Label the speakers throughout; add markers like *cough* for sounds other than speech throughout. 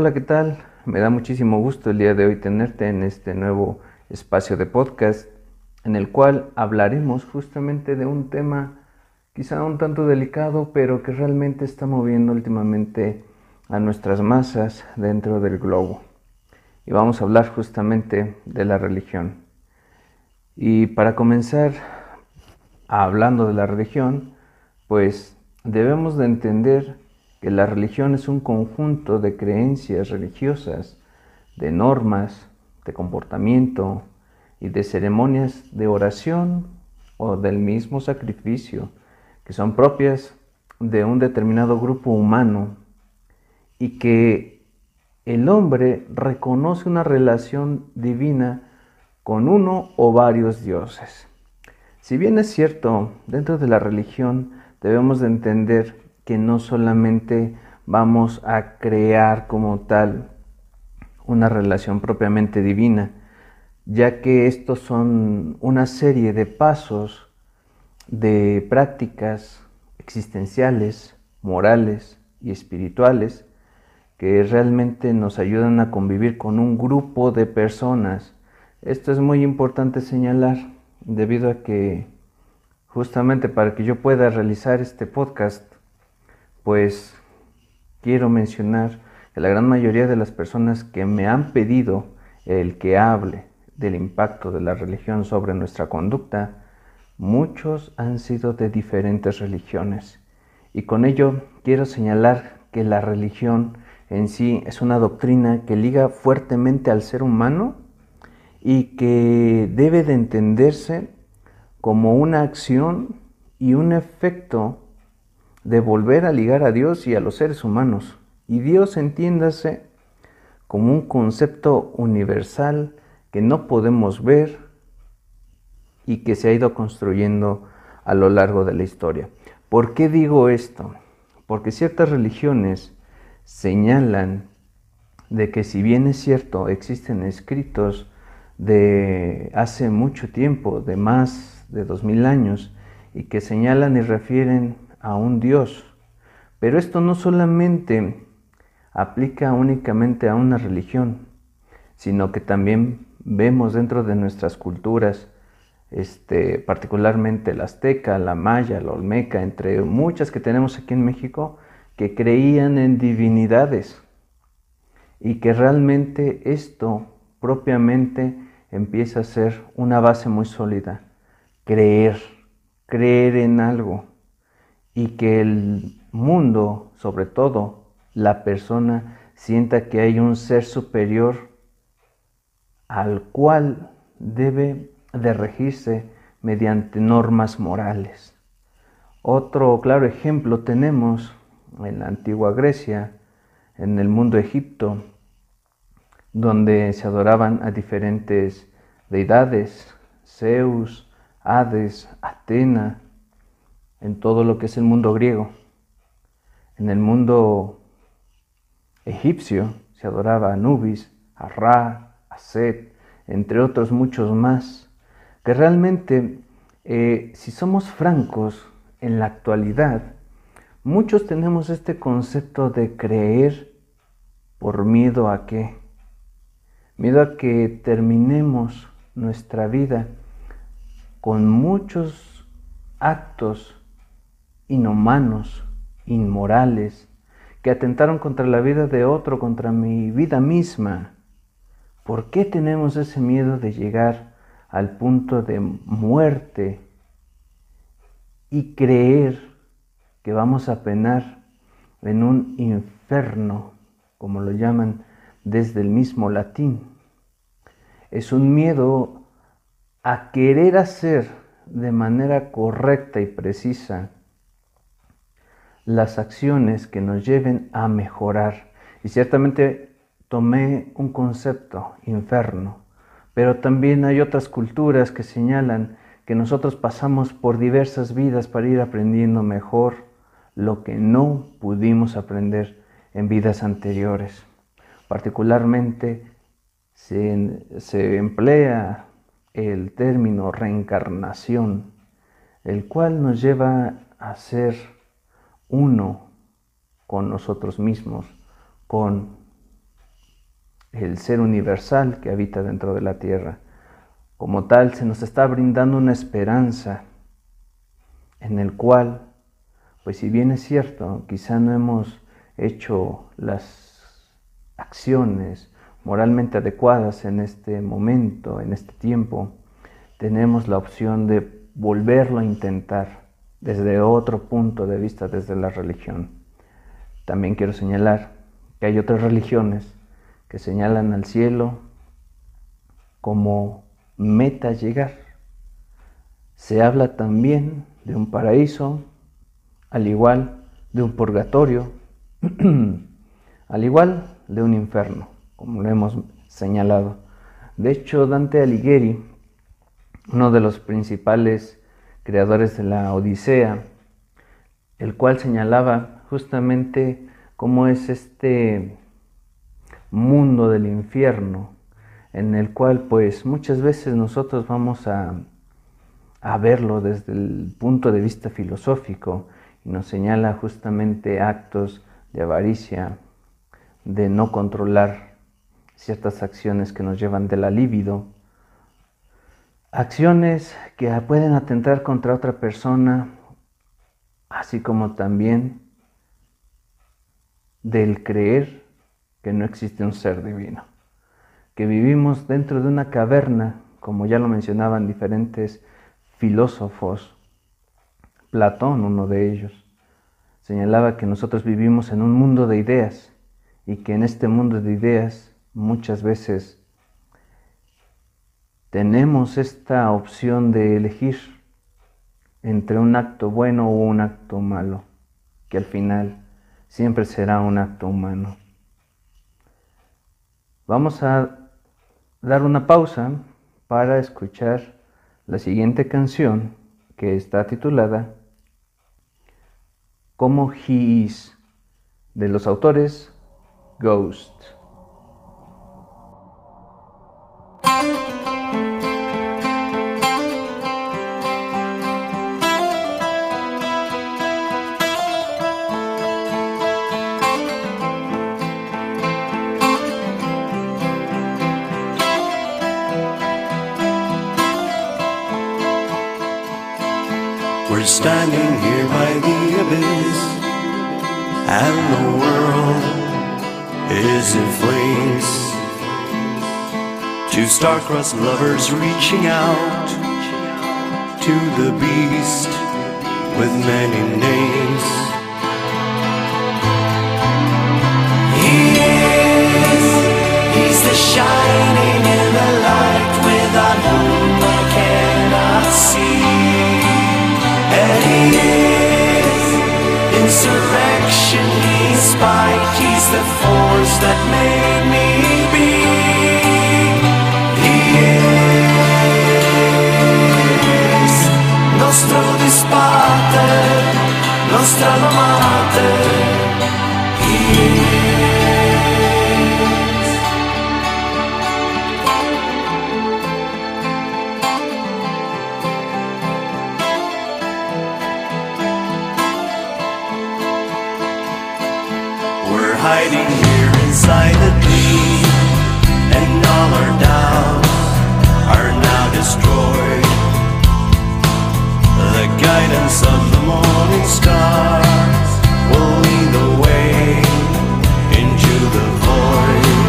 Speaker 1: Hola, ¿qué tal? Me da muchísimo gusto el día de hoy tenerte en este nuevo espacio de podcast en el cual hablaremos justamente de un tema quizá un tanto delicado, pero que realmente está moviendo últimamente a nuestras masas dentro del globo. Y vamos a hablar justamente de la religión. Y para comenzar hablando de la religión, pues debemos de entender que la religión es un conjunto de creencias religiosas, de normas, de comportamiento y de ceremonias de oración o del mismo sacrificio que son propias de un determinado grupo humano y que el hombre reconoce una relación divina con uno o varios dioses. Si bien es cierto, dentro de la religión debemos de entender que no solamente vamos a crear como tal una relación propiamente divina, ya que estos son una serie de pasos, de prácticas existenciales, morales y espirituales que realmente nos ayudan a convivir con un grupo de personas. Esto es muy importante señalar debido a que justamente para que yo pueda realizar este podcast pues quiero mencionar que la gran mayoría de las personas que me han pedido el que hable del impacto de la religión sobre nuestra conducta, muchos han sido de diferentes religiones. Y con ello quiero señalar que la religión en sí es una doctrina que liga fuertemente al ser humano y que debe de entenderse como una acción y un efecto de volver a ligar a Dios y a los seres humanos. Y Dios entiéndase como un concepto universal que no podemos ver y que se ha ido construyendo a lo largo de la historia. ¿Por qué digo esto? Porque ciertas religiones señalan de que si bien es cierto existen escritos de hace mucho tiempo, de más de dos mil años, y que señalan y refieren a un Dios. Pero esto no solamente aplica únicamente a una religión, sino que también vemos dentro de nuestras culturas, este, particularmente la azteca, la maya, la olmeca, entre muchas que tenemos aquí en México, que creían en divinidades y que realmente esto propiamente empieza a ser una base muy sólida, creer, creer en algo y que el mundo, sobre todo la persona, sienta que hay un ser superior al cual debe de regirse mediante normas morales. Otro claro ejemplo tenemos en la antigua Grecia, en el mundo Egipto, donde se adoraban a diferentes deidades, Zeus, Hades, Atena, en todo lo que es el mundo griego. En el mundo egipcio se adoraba a Nubis, a Ra, a Set, entre otros muchos más, que realmente, eh, si somos francos, en la actualidad, muchos tenemos este concepto de creer por miedo a qué? Miedo a que terminemos nuestra vida con muchos actos inhumanos, inmorales, que atentaron contra la vida de otro, contra mi vida misma. ¿Por qué tenemos ese miedo de llegar al punto de muerte y creer que vamos a penar en un infierno, como lo llaman desde el mismo latín? Es un miedo a querer hacer de manera correcta y precisa las acciones que nos lleven a mejorar. Y ciertamente tomé un concepto, inferno, pero también hay otras culturas que señalan que nosotros pasamos por diversas vidas para ir aprendiendo mejor lo que no pudimos aprender en vidas anteriores. Particularmente se, se emplea el término reencarnación, el cual nos lleva a ser uno con nosotros mismos, con el ser universal que habita dentro de la tierra. Como tal, se nos está brindando una esperanza en el cual, pues si bien es cierto, quizá no hemos hecho las acciones moralmente adecuadas en este momento, en este tiempo, tenemos la opción de volverlo a intentar desde otro punto de vista, desde la religión. También quiero señalar que hay otras religiones que señalan al cielo como meta llegar. Se habla también de un paraíso, al igual de un purgatorio, *clears throat* al igual de un infierno, como lo hemos señalado. De hecho, Dante Alighieri, uno de los principales creadores de la Odisea, el cual señalaba justamente cómo es este mundo del infierno, en el cual pues muchas veces nosotros vamos a, a verlo desde el punto de vista filosófico y nos señala justamente actos de avaricia, de no controlar ciertas acciones que nos llevan de la libido, acciones que pueden atentar contra otra persona, así como también del creer que no existe un ser divino, que vivimos dentro de una caverna, como ya lo mencionaban diferentes filósofos, Platón, uno de ellos, señalaba que nosotros vivimos en un mundo de ideas y que en este mundo de ideas muchas veces tenemos esta opción de elegir entre un acto bueno o un acto malo, que al final siempre será un acto humano. Vamos a dar una pausa para escuchar la siguiente canción que está titulada Como He Is de los autores Ghost.
Speaker 2: Two star-crossed lovers reaching out to the beast with many names. He is, he's the shining in the light without whom I cannot see. And he is insurrection, he's spite, he's the force that made me We're hiding here inside the dream, and all our doubts are now destroyed. Guidance of the morning star will lead the way into the void.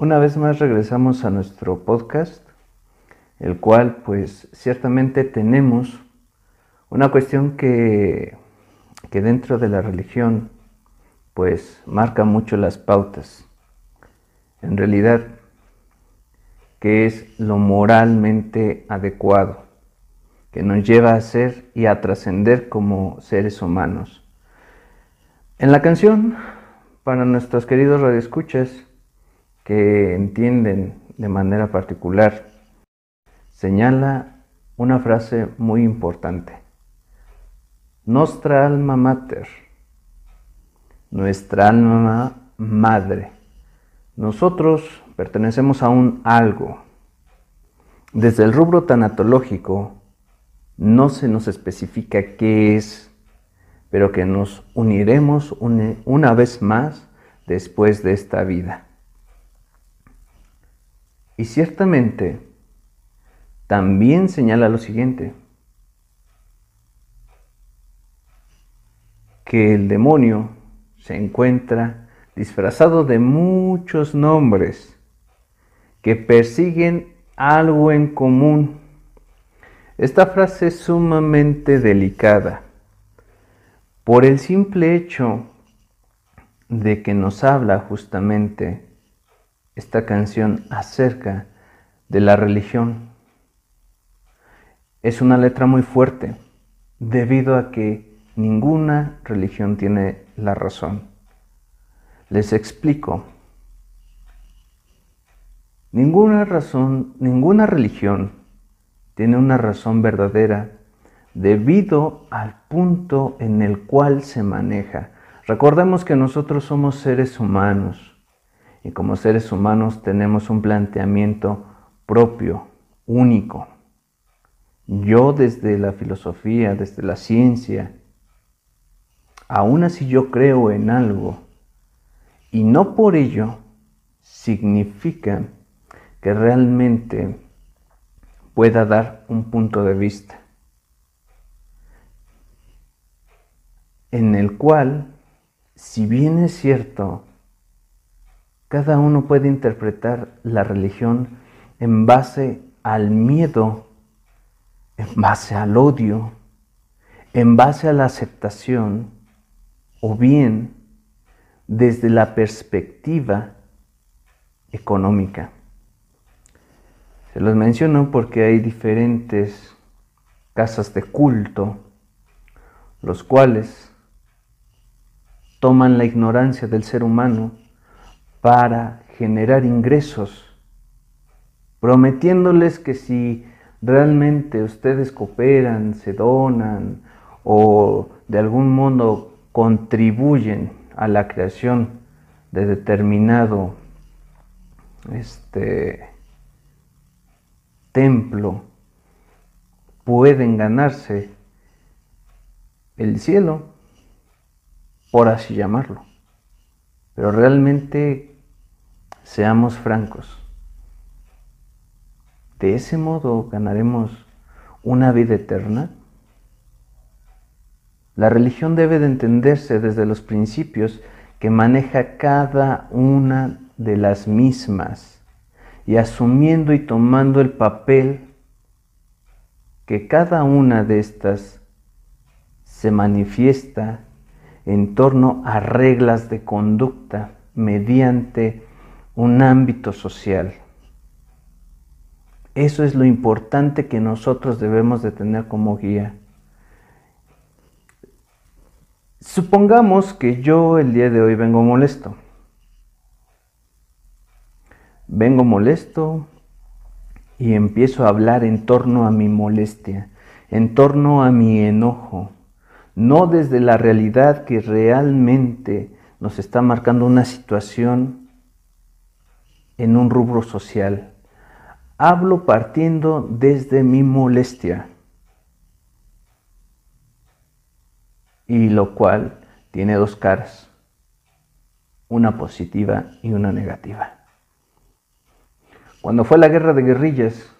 Speaker 1: Una vez más regresamos a nuestro podcast, el cual pues ciertamente tenemos una cuestión que, que dentro de la religión pues marca mucho las pautas. En realidad, que es lo moralmente adecuado, que nos lleva a ser y a trascender como seres humanos. En la canción, para nuestros queridos radioescuchas, que entienden de manera particular, señala una frase muy importante. Nostra alma mater, nuestra alma madre. Nosotros pertenecemos a un algo. Desde el rubro tanatológico no se nos especifica qué es, pero que nos uniremos una vez más después de esta vida. Y ciertamente también señala lo siguiente, que el demonio se encuentra disfrazado de muchos nombres que persiguen algo en común. Esta frase es sumamente delicada por el simple hecho de que nos habla justamente esta canción acerca de la religión. Es una letra muy fuerte debido a que ninguna religión tiene la razón. Les explico. Ninguna razón, ninguna religión tiene una razón verdadera debido al punto en el cual se maneja. Recordemos que nosotros somos seres humanos y como seres humanos tenemos un planteamiento propio, único. Yo desde la filosofía, desde la ciencia, aún así yo creo en algo y no por ello significa que realmente pueda dar un punto de vista en el cual, si bien es cierto, cada uno puede interpretar la religión en base al miedo, en base al odio, en base a la aceptación o bien desde la perspectiva económica. Se los menciono porque hay diferentes casas de culto, los cuales toman la ignorancia del ser humano para generar ingresos, prometiéndoles que si realmente ustedes cooperan, se donan o de algún modo contribuyen a la creación de determinado este, templo, pueden ganarse el cielo, por así llamarlo. Pero realmente Seamos francos. ¿De ese modo ganaremos una vida eterna? La religión debe de entenderse desde los principios que maneja cada una de las mismas y asumiendo y tomando el papel que cada una de estas se manifiesta en torno a reglas de conducta mediante un ámbito social. Eso es lo importante que nosotros debemos de tener como guía. Supongamos que yo el día de hoy vengo molesto. Vengo molesto y empiezo a hablar en torno a mi molestia, en torno a mi enojo, no desde la realidad que realmente nos está marcando una situación en un rubro social. Hablo partiendo desde mi molestia. Y lo cual tiene dos caras, una positiva y una negativa. Cuando fue la guerra de guerrillas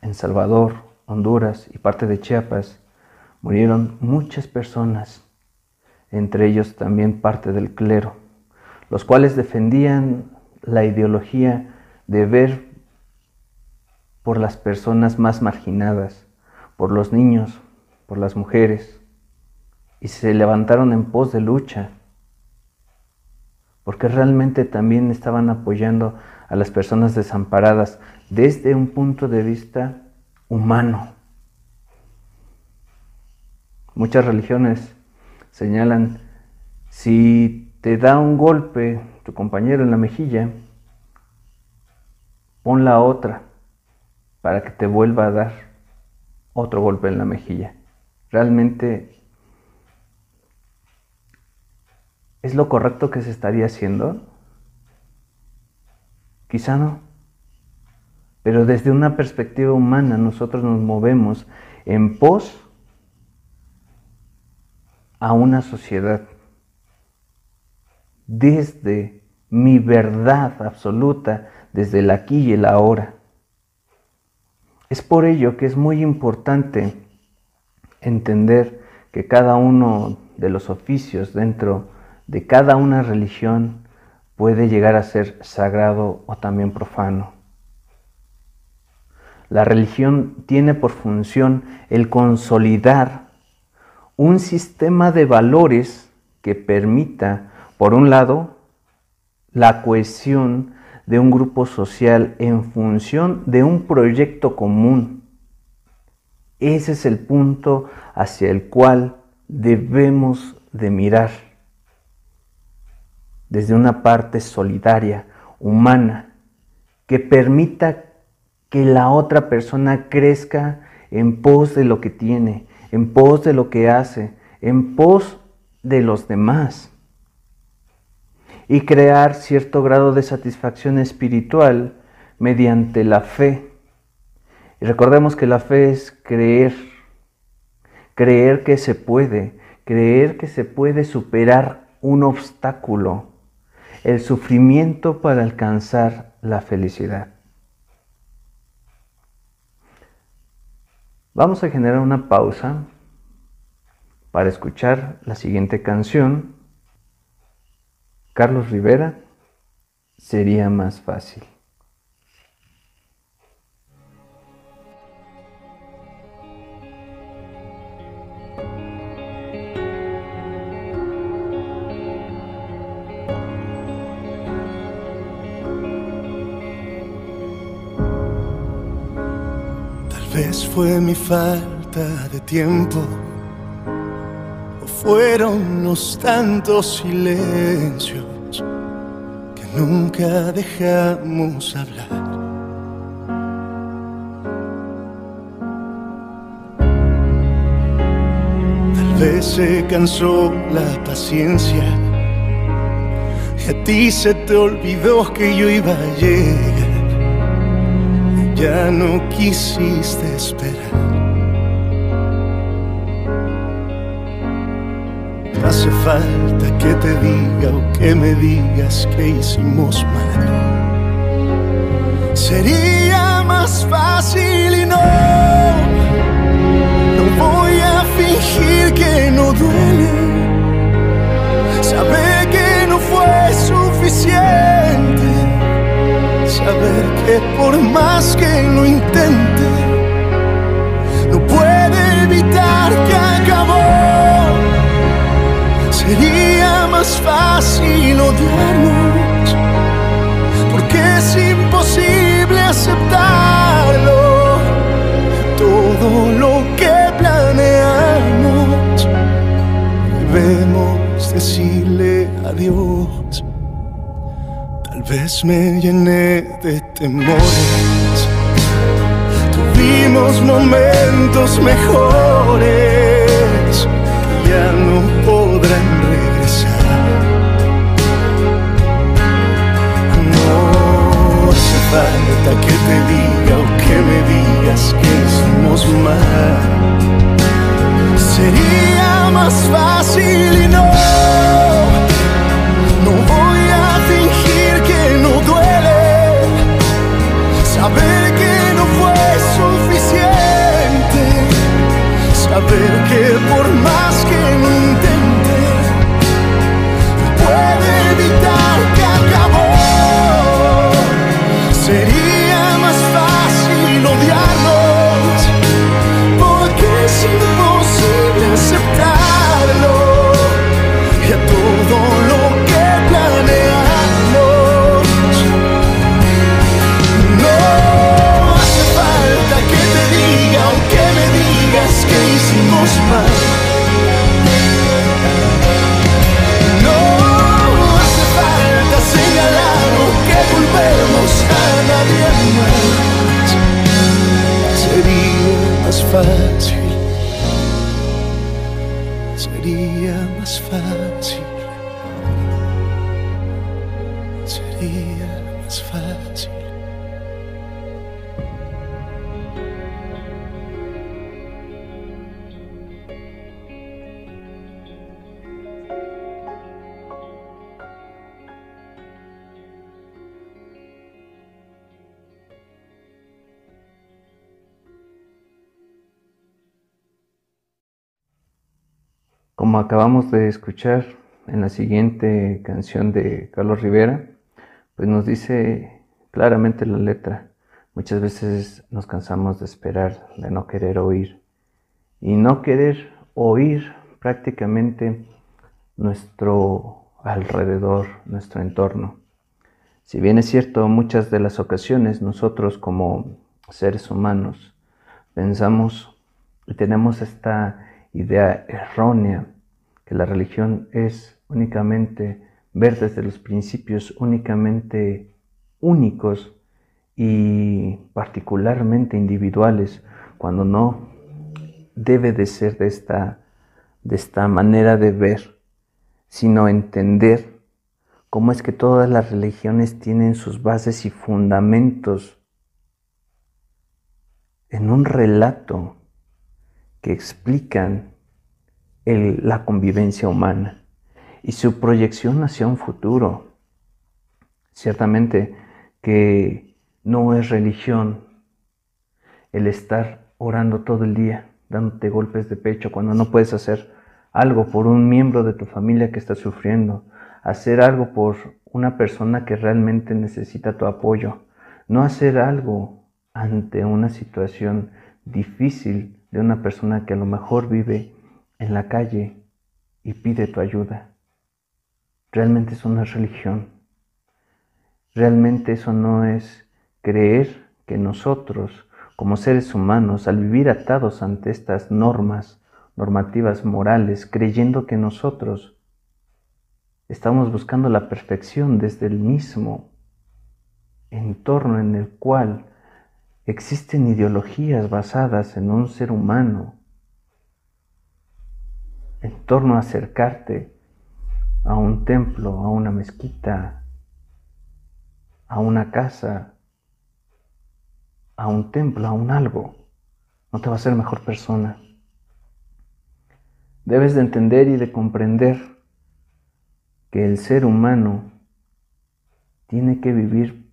Speaker 1: en Salvador, Honduras y parte de Chiapas, murieron muchas personas, entre ellos también parte del clero los cuales defendían la ideología de ver por las personas más marginadas, por los niños, por las mujeres, y se levantaron en pos de lucha, porque realmente también estaban apoyando a las personas desamparadas desde un punto de vista humano. Muchas religiones señalan, si te da un golpe tu compañero en la mejilla, pon la otra para que te vuelva a dar otro golpe en la mejilla. Realmente es lo correcto que se estaría haciendo. Quizá no. Pero desde una perspectiva humana nosotros nos movemos en pos a una sociedad. Desde mi verdad absoluta, desde el aquí y el ahora. Es por ello que es muy importante entender que cada uno de los oficios dentro de cada una religión puede llegar a ser sagrado o también profano. La religión tiene por función el consolidar un sistema de valores que permita, por un lado, la cohesión de un grupo social en función de un proyecto común. Ese es el punto hacia el cual debemos de mirar desde una parte solidaria, humana, que permita que la otra persona crezca en pos de lo que tiene, en pos de lo que hace, en pos de los demás. Y crear cierto grado de satisfacción espiritual mediante la fe. Y recordemos que la fe es creer, creer que se puede, creer que se puede superar un obstáculo, el sufrimiento para alcanzar la felicidad. Vamos a generar una pausa para escuchar la siguiente canción. Carlos Rivera, sería más fácil.
Speaker 3: vez fue mi falta de tiempo fueron los tantos silencios que nunca dejamos hablar. Tal vez se cansó la paciencia y a ti se te olvidó que yo iba a llegar ya no quisiste esperar. Hace falta que te diga o que me digas que hicimos mal. Sería más fácil y no, no voy a fingir que no duele. Saber que no fue suficiente saber que por más que lo intente, no puede evitar que. Sería más fácil odiarnos, porque es imposible aceptarlo. Todo lo que planeamos, debemos decirle adiós. Tal vez me llené de temores. Tuvimos momentos mejores
Speaker 1: Como acabamos de escuchar en la siguiente canción de Carlos Rivera, pues nos dice claramente la letra. Muchas veces nos cansamos de esperar, de no querer oír. Y no querer oír prácticamente nuestro alrededor, nuestro entorno. Si bien es cierto, muchas de las ocasiones nosotros como seres humanos pensamos y tenemos esta idea errónea que la religión es únicamente ver desde los principios únicamente únicos y particularmente individuales, cuando no debe de ser de esta, de esta manera de ver, sino entender cómo es que todas las religiones tienen sus bases y fundamentos en un relato que explican la convivencia humana y su proyección hacia un futuro. Ciertamente que no es religión el estar orando todo el día, dándote golpes de pecho cuando no puedes hacer algo por un miembro de tu familia que está sufriendo, hacer algo por una persona que realmente necesita tu apoyo, no hacer algo ante una situación difícil de una persona que a lo mejor vive en la calle y pide tu ayuda. Realmente eso no es religión. Realmente eso no es creer que nosotros, como seres humanos, al vivir atados ante estas normas, normativas morales, creyendo que nosotros estamos buscando la perfección desde el mismo entorno en el cual Existen ideologías basadas en un ser humano en torno a acercarte a un templo, a una mezquita, a una casa, a un templo, a un algo. No te va a ser mejor persona. Debes de entender y de comprender que el ser humano tiene que vivir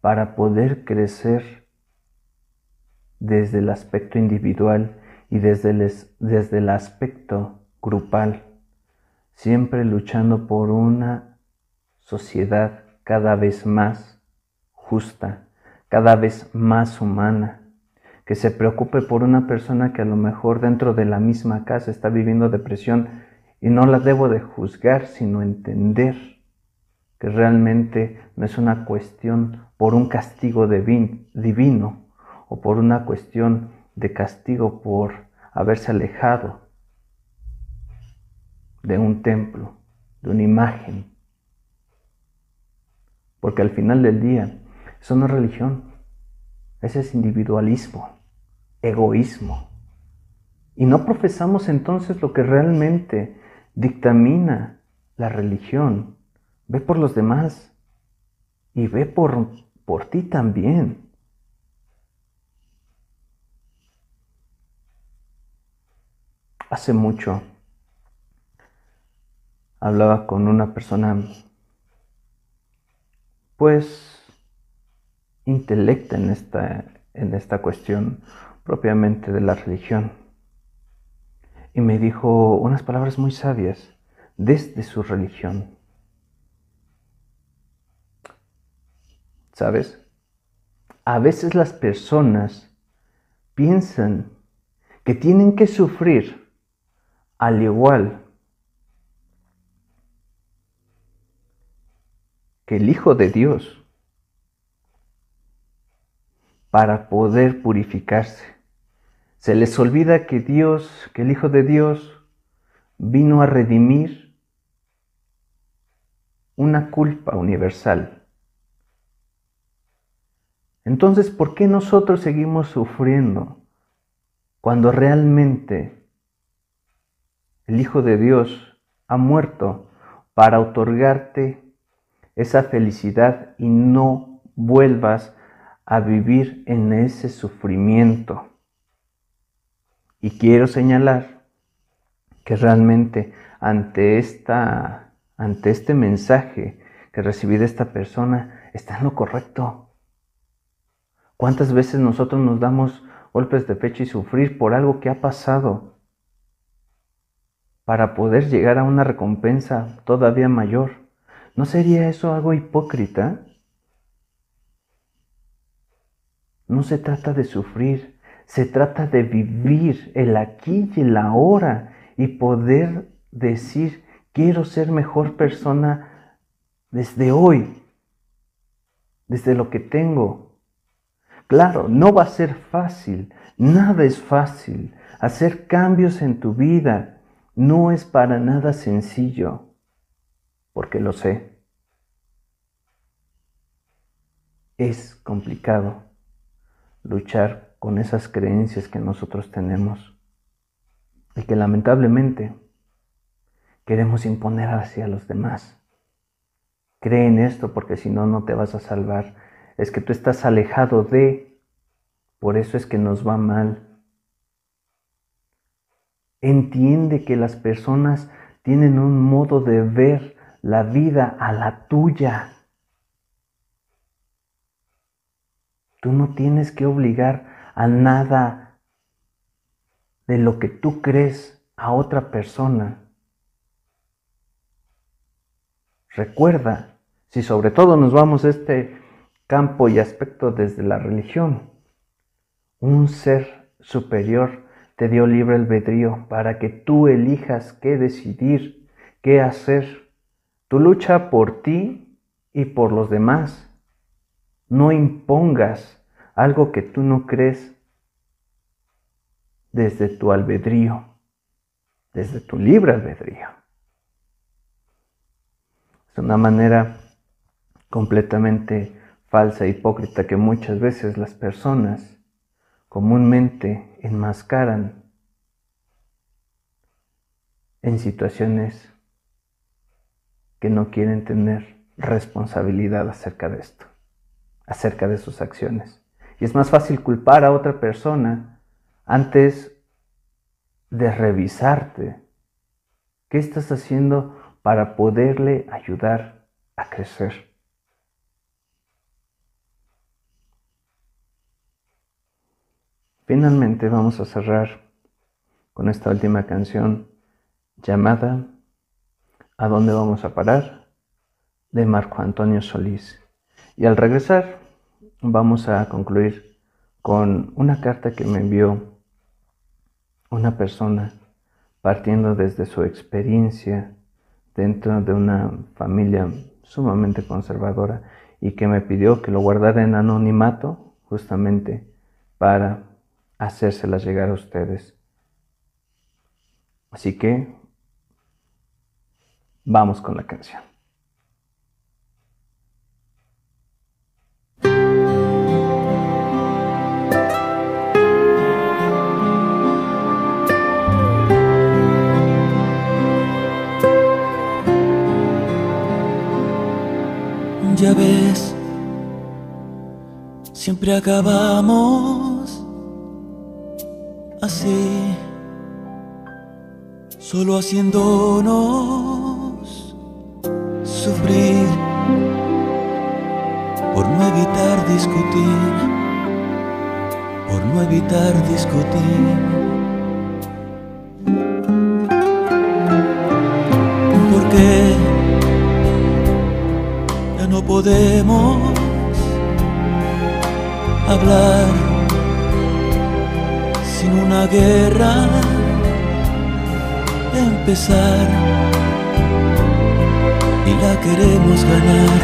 Speaker 1: para poder crecer desde el aspecto individual y desde el, desde el aspecto grupal, siempre luchando por una sociedad cada vez más justa, cada vez más humana, que se preocupe por una persona que a lo mejor dentro de la misma casa está viviendo depresión y no la debo de juzgar, sino entender que realmente no es una cuestión por un castigo divino, o por una cuestión de castigo por haberse alejado de un templo, de una imagen. Porque al final del día, eso no es religión, ese es individualismo, egoísmo. Y no profesamos entonces lo que realmente dictamina la religión. Ve por los demás y ve por, por ti también. hace mucho hablaba con una persona, pues, intelecta en esta, en esta cuestión propiamente de la religión. Y me dijo unas palabras muy sabias desde su religión. ¿Sabes? A veces las personas piensan que tienen que sufrir al igual el Hijo de Dios para poder purificarse. Se les olvida que Dios, que el Hijo de Dios vino a redimir una culpa universal. Entonces, ¿por qué nosotros seguimos sufriendo cuando realmente el Hijo de Dios ha muerto para otorgarte esa felicidad y no vuelvas a vivir en ese sufrimiento. Y quiero señalar que realmente ante, esta, ante este mensaje que recibí de esta persona está en lo correcto. ¿Cuántas veces nosotros nos damos golpes de pecho y sufrir por algo que ha pasado para poder llegar a una recompensa todavía mayor? ¿No sería eso algo hipócrita? No se trata de sufrir, se trata de vivir el aquí y el ahora y poder decir, quiero ser mejor persona desde hoy, desde lo que tengo. Claro, no va a ser fácil, nada es fácil. Hacer cambios en tu vida no es para nada sencillo, porque lo sé. Es complicado luchar con esas creencias que nosotros tenemos y que lamentablemente queremos imponer hacia los demás. Cree en esto porque si no, no te vas a salvar. Es que tú estás alejado de, por eso es que nos va mal. Entiende que las personas tienen un modo de ver la vida a la tuya. Tú no tienes que obligar a nada de lo que tú crees a otra persona. Recuerda, si sobre todo nos vamos a este campo y aspecto desde la religión, un ser superior te dio libre albedrío para que tú elijas qué decidir, qué hacer. Tu lucha por ti y por los demás. No impongas algo que tú no crees desde tu albedrío, desde tu libre albedrío. Es una manera completamente falsa e hipócrita que muchas veces las personas comúnmente enmascaran en situaciones que no quieren tener responsabilidad acerca de esto acerca de sus acciones. Y es más fácil culpar a otra persona antes de revisarte. ¿Qué estás haciendo para poderle ayudar a crecer? Finalmente vamos a cerrar con esta última canción llamada ¿A dónde vamos a parar? de Marco Antonio Solís. Y al regresar vamos a concluir con una carta que me envió una persona partiendo desde su experiencia dentro de una familia sumamente conservadora y que me pidió que lo guardara en anonimato justamente para hacérselas llegar a ustedes. Así que vamos con la canción.
Speaker 4: ya ves, siempre acabamos así, solo haciéndonos por no evitar discutir, por no evitar discutir. Porque no podemos hablar sin una guerra empezar queremos ganar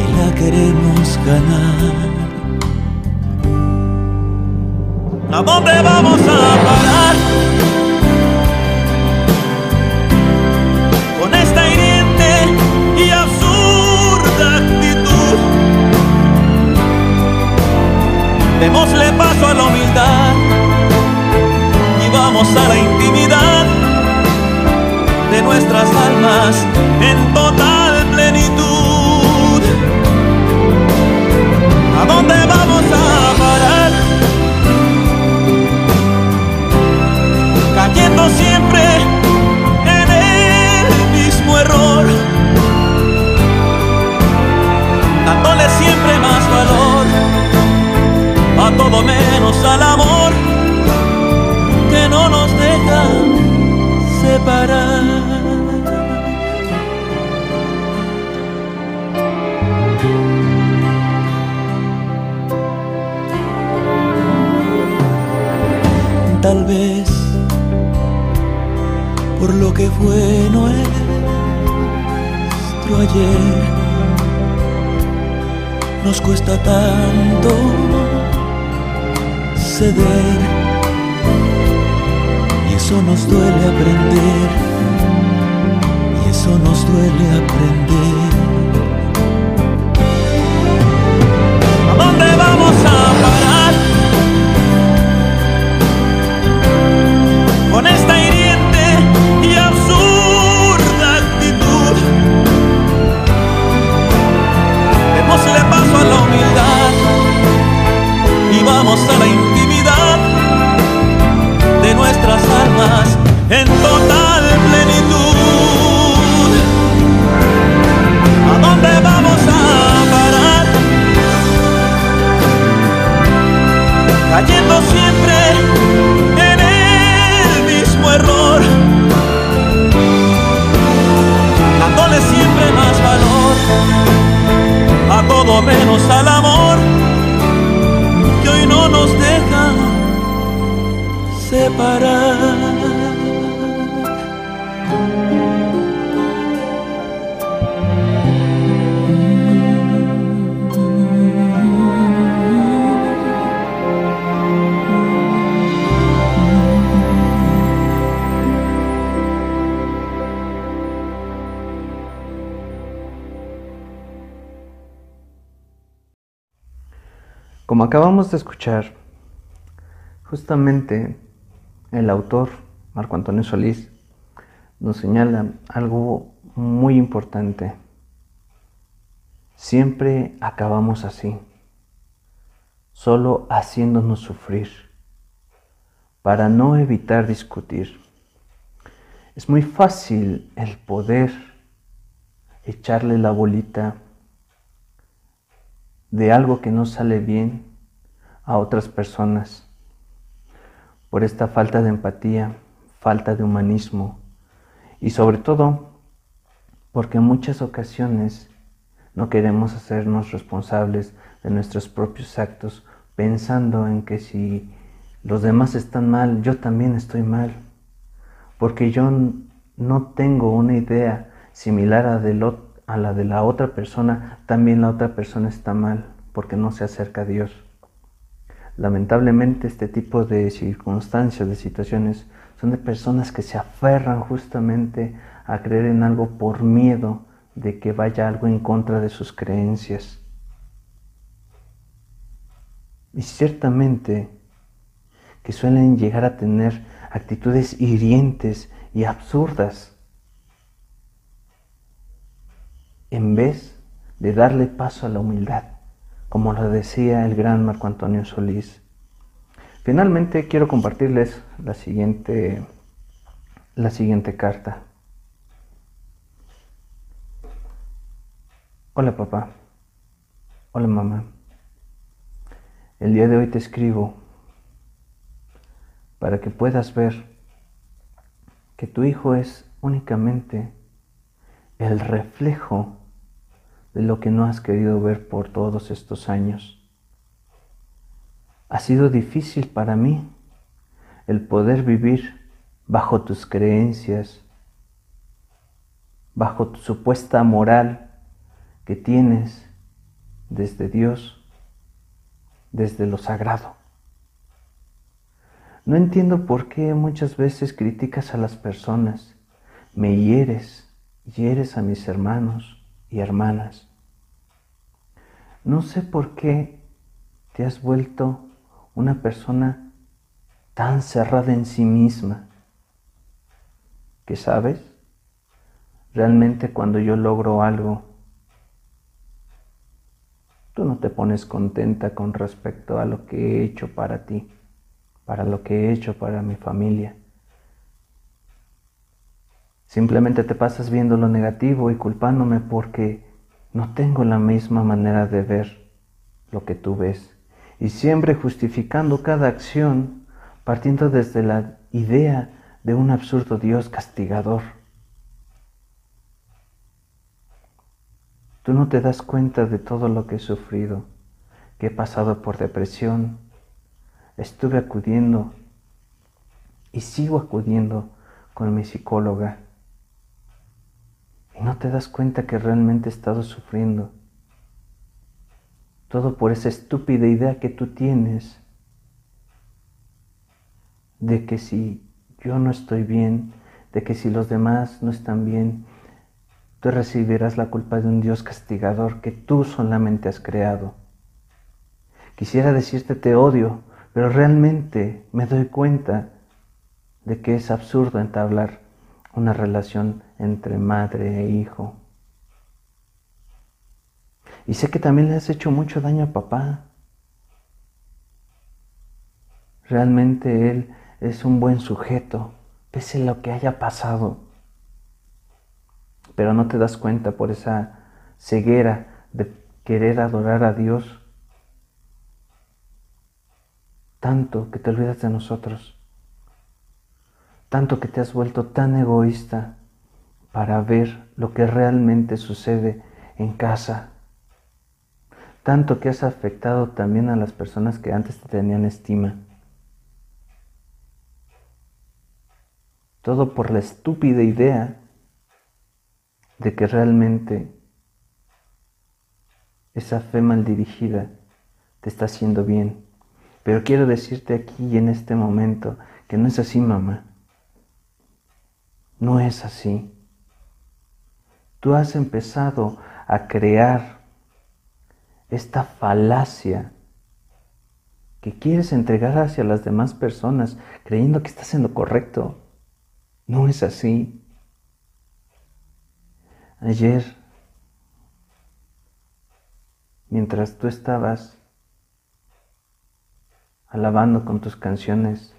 Speaker 4: y la queremos ganar. ¿A dónde vamos a parar? démosle paso a la humildad y vamos a la intimidad nuestras almas en total plenitud. ¿A dónde vamos a parar? Cayendo siempre en el mismo error. Dándole siempre más valor a todo menos al amor fue nuestro ayer. Nos cuesta tanto ceder y eso nos duele aprender y eso nos duele aprender a la intimidad de nuestras almas en total plenitud. ¿A dónde vamos a parar? Cayendo siempre en el mismo error, dándole siempre más valor a todo menos al amor no nos deja separar.
Speaker 1: Como acabamos de escuchar, justamente el autor, Marco Antonio Solís, nos señala algo muy importante. Siempre acabamos así, solo haciéndonos sufrir, para no evitar discutir. Es muy fácil el poder echarle la bolita de algo que no sale bien a otras personas por esta falta de empatía, falta de humanismo y sobre todo porque en muchas ocasiones no queremos hacernos responsables de nuestros propios actos pensando en que si los demás están mal, yo también estoy mal, porque yo no tengo una idea similar a, del a la de la otra persona, también la otra persona está mal porque no se acerca a Dios. Lamentablemente este tipo de circunstancias, de situaciones, son de personas que se aferran justamente a creer en algo por miedo de que vaya algo en contra de sus creencias. Y ciertamente que suelen llegar a tener actitudes hirientes y absurdas en vez de darle paso a la humildad, como lo decía el gran Marco Antonio Solís. Finalmente quiero compartirles la siguiente, la siguiente carta. Hola papá, hola mamá. El día de hoy te escribo para que puedas ver que tu hijo es únicamente el reflejo de lo que no has querido ver por todos estos años. Ha sido difícil para mí el poder vivir bajo tus creencias, bajo tu supuesta moral que tienes desde Dios, desde lo sagrado. No entiendo por qué muchas veces criticas a las personas, me hieres hieres a mis hermanos y hermanas. No sé por qué te has vuelto una persona tan cerrada en sí misma que sabes, Realmente cuando yo logro algo, tú no te pones contenta con respecto a lo que he hecho para ti, para lo que he hecho para mi familia. Simplemente te pasas viendo lo negativo y culpándome porque no tengo la misma manera de ver lo que tú ves. Y siempre justificando cada acción partiendo desde la idea de un absurdo Dios castigador. Tú no te das cuenta de todo lo que he sufrido, que he pasado por depresión, estuve acudiendo y sigo acudiendo con mi psicóloga y no te das cuenta que realmente estado sufriendo. Todo por esa estúpida idea que tú tienes de que si yo no estoy bien, de que si los demás no están bien, tú recibirás la culpa de un Dios castigador que tú solamente has creado. Quisiera decirte te odio, pero realmente me doy cuenta de que es absurdo entablar una relación entre madre e hijo. Y sé que también le has hecho mucho daño a papá. Realmente él es un buen sujeto, pese a lo que haya pasado. Pero no te das cuenta por esa ceguera de querer adorar a Dios tanto que te olvidas de nosotros tanto que te has vuelto tan egoísta para ver lo que realmente sucede en casa, tanto que has afectado también a las personas que antes te tenían estima. Todo por la estúpida idea de que realmente esa fe mal dirigida te está haciendo bien. Pero quiero decirte aquí en este momento que no es así, mamá. No es así. Tú has empezado a crear esta falacia que quieres entregar hacia las demás personas creyendo que estás en lo correcto. No es así. Ayer, mientras tú estabas alabando con tus canciones,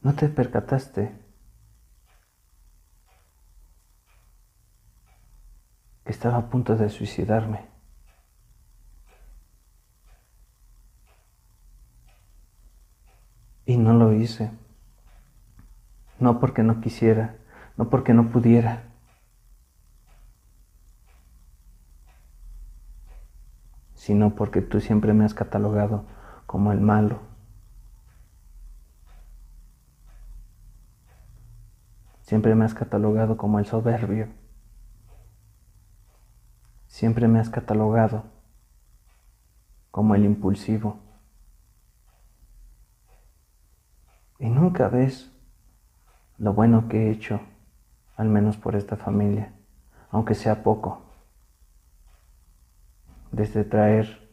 Speaker 1: no te percataste que estaba a punto de suicidarme. Y no lo hice. No porque no quisiera, no porque no pudiera. sino porque tú siempre me has catalogado como el malo. Siempre me has catalogado como el soberbio. Siempre me has catalogado como el impulsivo. Y nunca ves lo bueno que he hecho, al menos por esta familia, aunque sea poco. Desde traer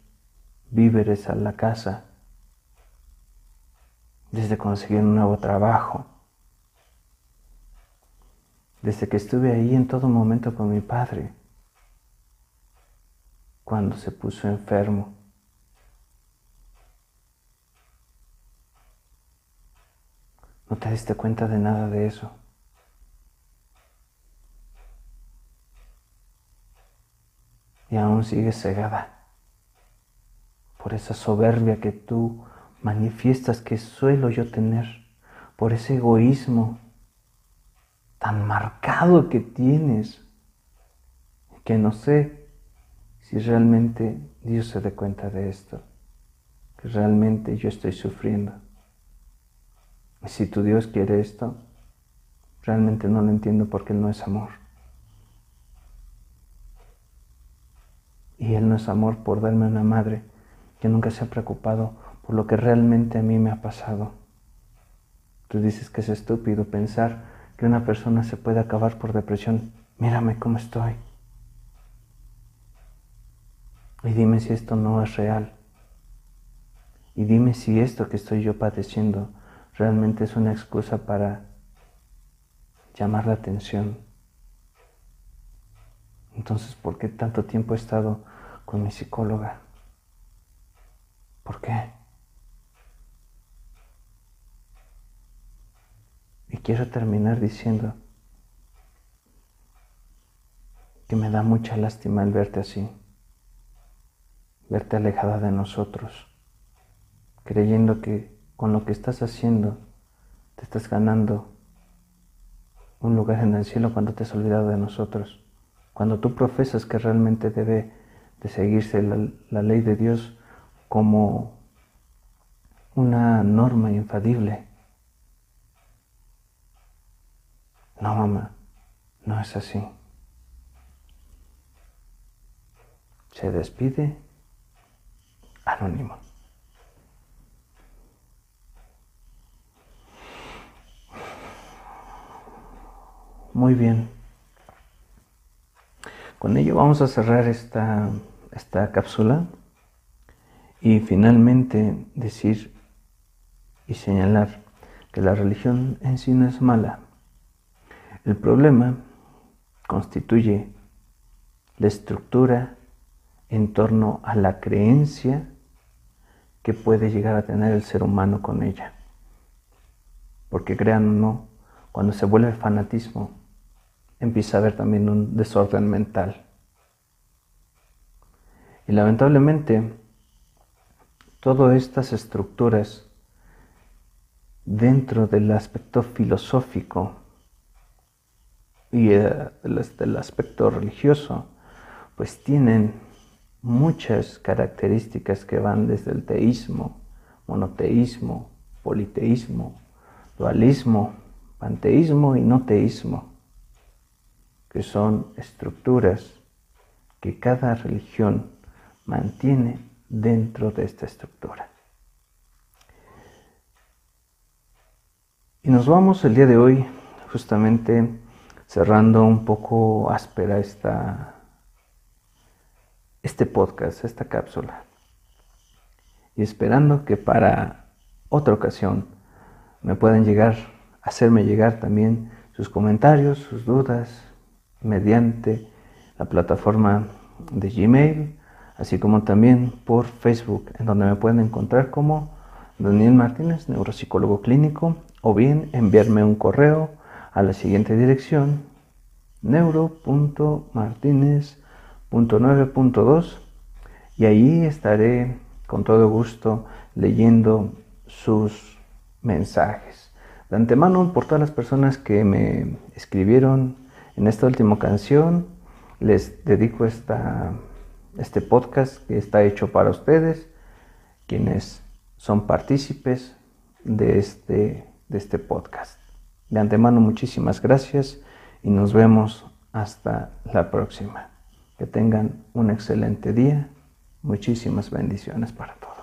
Speaker 1: víveres a la casa, desde conseguir un nuevo trabajo, desde que estuve ahí en todo momento con mi padre cuando se puso enfermo. No te diste cuenta de nada de eso. Y aún sigues cegada por esa soberbia que tú manifiestas que suelo yo tener, por ese egoísmo tan marcado que tienes, que no sé si realmente Dios se dé cuenta de esto, que realmente yo estoy sufriendo. Y si tu Dios quiere esto, realmente no lo entiendo porque Él no es amor. Y Él no es amor por darme una madre que nunca se ha preocupado por lo que realmente a mí me ha pasado. Tú dices que es estúpido pensar que una persona se puede acabar por depresión. Mírame cómo estoy. Y dime si esto no es real. Y dime si esto que estoy yo padeciendo realmente es una excusa para llamar la atención. Entonces, ¿por qué tanto tiempo he estado con mi psicóloga? ¿Por qué? Y quiero terminar diciendo que me da mucha lástima el verte así, verte alejada de nosotros, creyendo que con lo que estás haciendo te estás ganando un lugar en el cielo cuando te has olvidado de nosotros, cuando tú profesas que realmente debe de seguirse la, ley de Dios como una norma infalible. No, mamá, no es así. Se despide anónimo. Muy bien. Con ello vamos a cerrar esta, esta cápsula y finalmente decir y señalar que la religión en sí no es mala. El problema constituye la estructura en torno a la creencia que puede llegar a tener el ser humano con ella. Porque crean o no, cuando se vuelve fanatismo, empieza a haber también un desorden mental. Y lamentablemente, todas estas estructuras dentro del aspecto filosófico y eh, del aspecto religioso, pues tienen muchas características que van desde el teísmo, monoteísmo, politeísmo, dualismo, panteísmo y no teísmo, que son estructuras que cada religión mantiene dentro de esta estructura. Y nos vamos el día de hoy justamente cerrando un poco áspera esta, este podcast, esta cápsula. Y esperando que para otra ocasión me puedan llegar, hacerme llegar también sus comentarios, sus dudas, mediante la plataforma de Gmail, así como también por Facebook, en donde me pueden encontrar como Daniel Martínez, neuropsicólogo clínico, o bien enviarme un correo a la siguiente dirección neuro.martinez.9.2 y ahí estaré con todo gusto leyendo sus mensajes. De antemano, por todas las personas que me escribieron en esta última canción, les dedico esta, este podcast que está hecho para ustedes, quienes son partícipes de este de este podcast. De antemano muchísimas gracias y nos vemos hasta la próxima. Que tengan un excelente día. Muchísimas bendiciones para todos.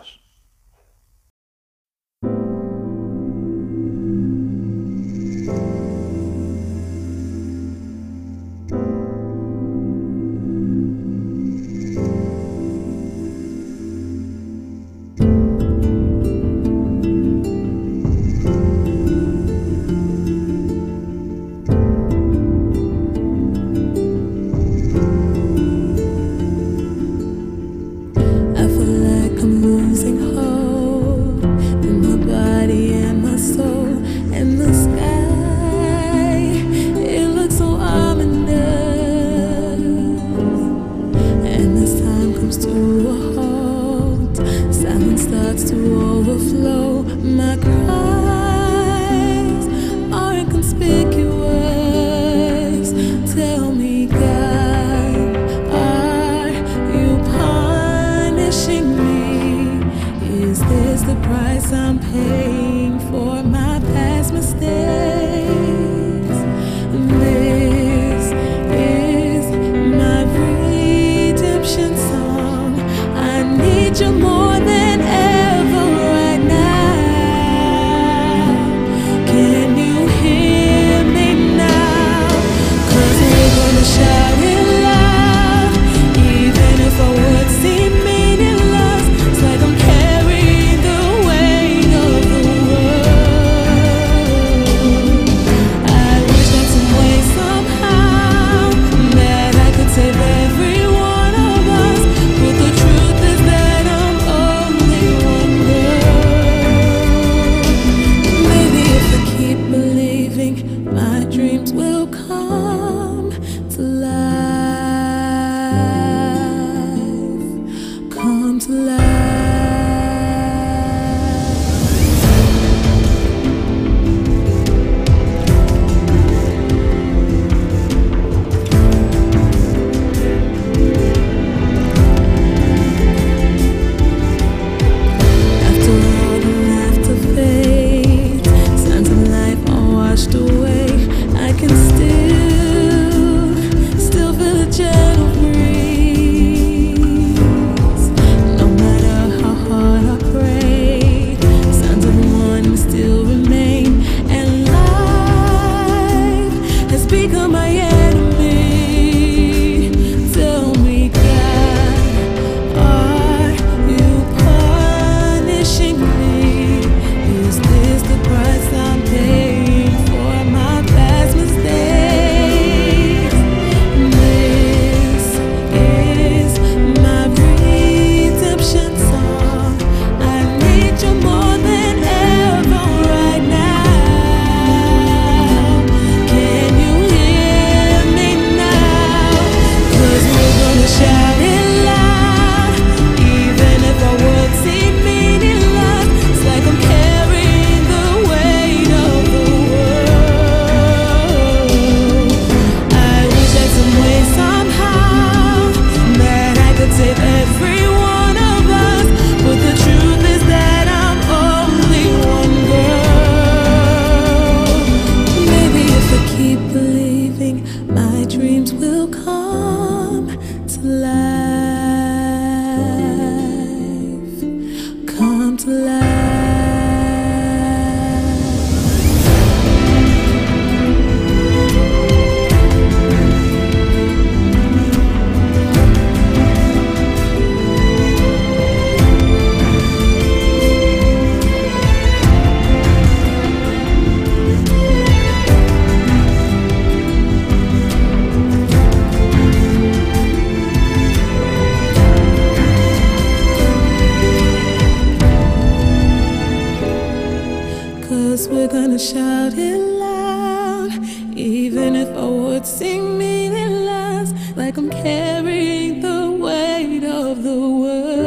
Speaker 5: Like I'm carrying the weight of the world.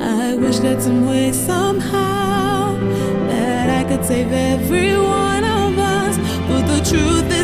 Speaker 5: I wish that some way, somehow, that I could save every one of us. But the truth.